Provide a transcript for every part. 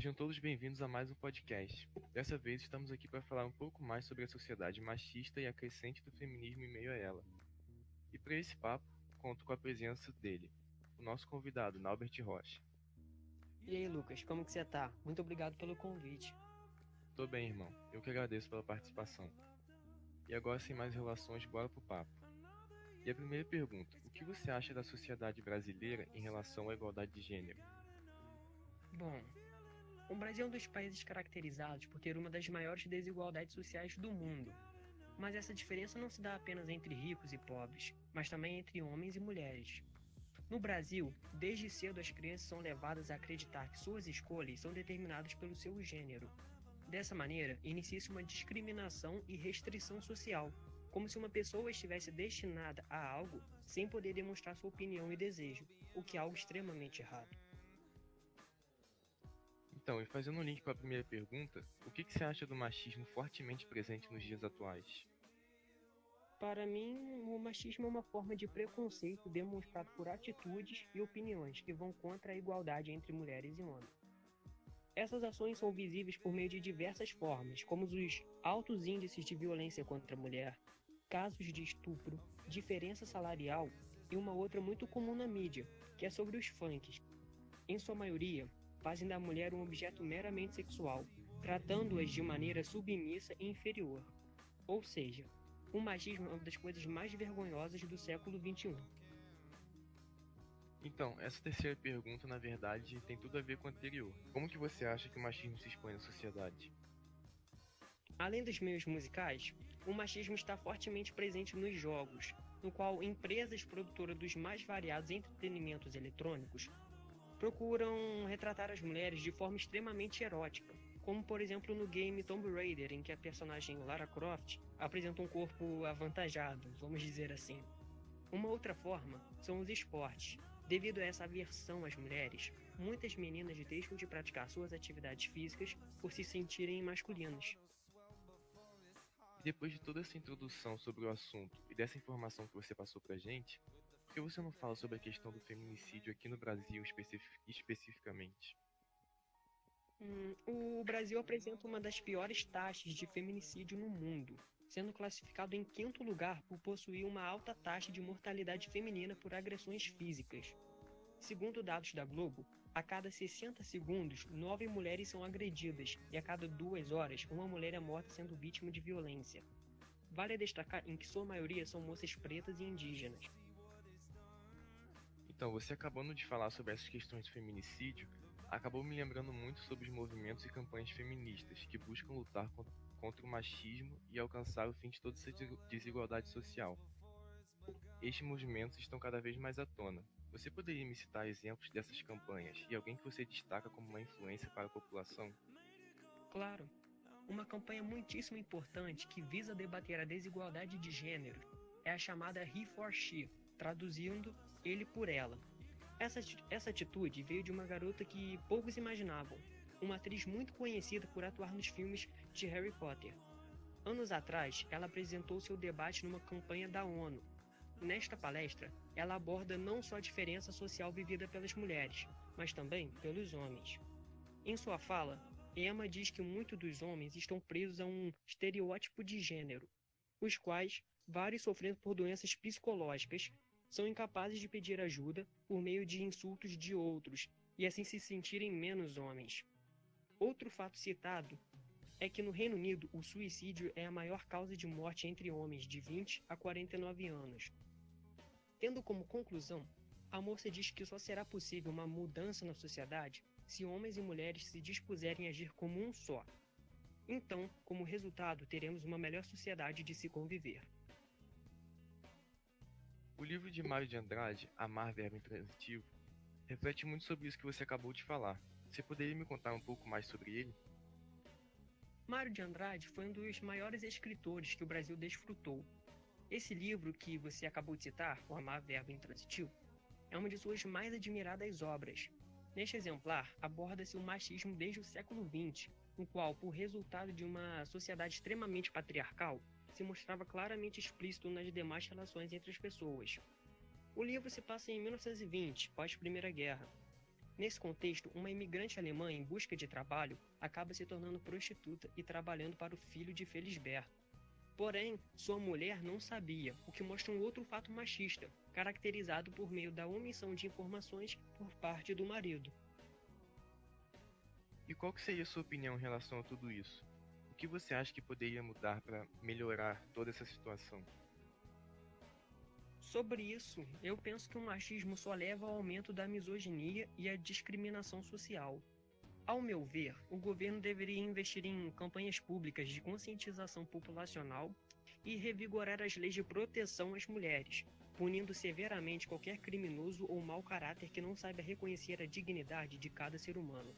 Sejam todos bem-vindos a mais um podcast. Dessa vez estamos aqui para falar um pouco mais sobre a sociedade machista e a crescente do feminismo em meio a ela. E para esse papo, conto com a presença dele, o nosso convidado, Naubert Rocha. E aí, Lucas, como que você tá? Muito obrigado pelo convite. Tô bem, irmão. Eu que agradeço pela participação. E agora, sem mais relações, bora pro papo. E a primeira pergunta: o que você acha da sociedade brasileira em relação à igualdade de gênero? Bom, o Brasil é um dos países caracterizados por ter uma das maiores desigualdades sociais do mundo. Mas essa diferença não se dá apenas entre ricos e pobres, mas também entre homens e mulheres. No Brasil, desde cedo as crianças são levadas a acreditar que suas escolhas são determinadas pelo seu gênero. Dessa maneira, inicia-se uma discriminação e restrição social, como se uma pessoa estivesse destinada a algo sem poder demonstrar sua opinião e desejo, o que é algo extremamente errado. Então, e fazendo um link com a primeira pergunta, o que, que você acha do machismo fortemente presente nos dias atuais? Para mim, o machismo é uma forma de preconceito demonstrado por atitudes e opiniões que vão contra a igualdade entre mulheres e homens. Essas ações são visíveis por meio de diversas formas, como os altos índices de violência contra a mulher, casos de estupro, diferença salarial e uma outra muito comum na mídia, que é sobre os funks. Em sua maioria, fazem da mulher um objeto meramente sexual, tratando-as de maneira submissa e inferior. Ou seja, o machismo é uma das coisas mais vergonhosas do século XXI. Então, essa terceira pergunta, na verdade, tem tudo a ver com a anterior. Como que você acha que o machismo se expõe na sociedade? Além dos meios musicais, o machismo está fortemente presente nos jogos, no qual empresas produtoras dos mais variados entretenimentos eletrônicos procuram retratar as mulheres de forma extremamente erótica, como por exemplo no game Tomb Raider, em que a personagem Lara Croft apresenta um corpo avantajado, vamos dizer assim. Uma outra forma são os esportes. Devido a essa aversão às mulheres, muitas meninas deixam de praticar suas atividades físicas por se sentirem masculinas. Depois de toda essa introdução sobre o assunto e dessa informação que você passou pra gente, por que você não fala sobre a questão do feminicídio aqui no Brasil especific especificamente? Hum, o Brasil apresenta uma das piores taxas de feminicídio no mundo, sendo classificado em quinto lugar por possuir uma alta taxa de mortalidade feminina por agressões físicas. Segundo dados da Globo, a cada 60 segundos, nove mulheres são agredidas e a cada duas horas, uma mulher é morta sendo vítima de violência. Vale destacar em que sua maioria são moças pretas e indígenas. Então, você acabando de falar sobre essas questões de feminicídio, acabou me lembrando muito sobre os movimentos e campanhas feministas que buscam lutar contra o machismo e alcançar o fim de toda essa desigualdade social. Estes movimentos estão cada vez mais à tona. Você poderia me citar exemplos dessas campanhas e alguém que você destaca como uma influência para a população? Claro. Uma campanha muitíssimo importante que visa debater a desigualdade de gênero é a chamada He for She, traduzindo ele por ela. Essa, essa atitude veio de uma garota que poucos imaginavam, uma atriz muito conhecida por atuar nos filmes de Harry Potter. Anos atrás, ela apresentou seu debate numa campanha da ONU. Nesta palestra, ela aborda não só a diferença social vivida pelas mulheres, mas também pelos homens. Em sua fala, Emma diz que muitos dos homens estão presos a um estereótipo de gênero, os quais, vários sofrendo por doenças psicológicas, são incapazes de pedir ajuda por meio de insultos de outros e assim se sentirem menos homens. Outro fato citado é que no Reino Unido o suicídio é a maior causa de morte entre homens de 20 a 49 anos. Tendo como conclusão, a moça diz que só será possível uma mudança na sociedade se homens e mulheres se dispuserem a agir como um só. Então, como resultado, teremos uma melhor sociedade de se conviver. O livro de Mário de Andrade, Amar Verbo Intransitivo, reflete muito sobre isso que você acabou de falar. Você poderia me contar um pouco mais sobre ele? Mário de Andrade foi um dos maiores escritores que o Brasil desfrutou. Esse livro que você acabou de citar, O Amar Verbo Intransitivo, é uma de suas mais admiradas obras. Neste exemplar, aborda-se o machismo desde o século XX, no qual, por resultado de uma sociedade extremamente patriarcal, se mostrava claramente explícito nas demais relações entre as pessoas. O livro se passa em 1920, pós Primeira Guerra. Nesse contexto, uma imigrante alemã em busca de trabalho acaba se tornando prostituta e trabalhando para o filho de Felisberto. Porém, sua mulher não sabia, o que mostra um outro fato machista, caracterizado por meio da omissão de informações por parte do marido. E qual que seria a sua opinião em relação a tudo isso? O que você acha que poderia mudar para melhorar toda essa situação? Sobre isso, eu penso que o machismo só leva ao aumento da misoginia e à discriminação social. Ao meu ver, o governo deveria investir em campanhas públicas de conscientização populacional e revigorar as leis de proteção às mulheres, punindo severamente qualquer criminoso ou mau caráter que não saiba reconhecer a dignidade de cada ser humano.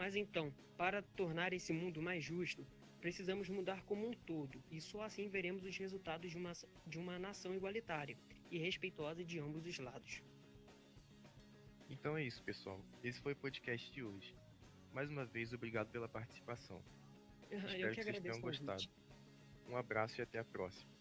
Mas então, para tornar esse mundo mais justo, Precisamos mudar como um todo, e só assim veremos os resultados de uma, de uma nação igualitária e respeitosa de ambos os lados. Então é isso, pessoal. Esse foi o podcast de hoje. Mais uma vez, obrigado pela participação. Eu Espero que, que vocês tenham gostado. Um abraço e até a próxima.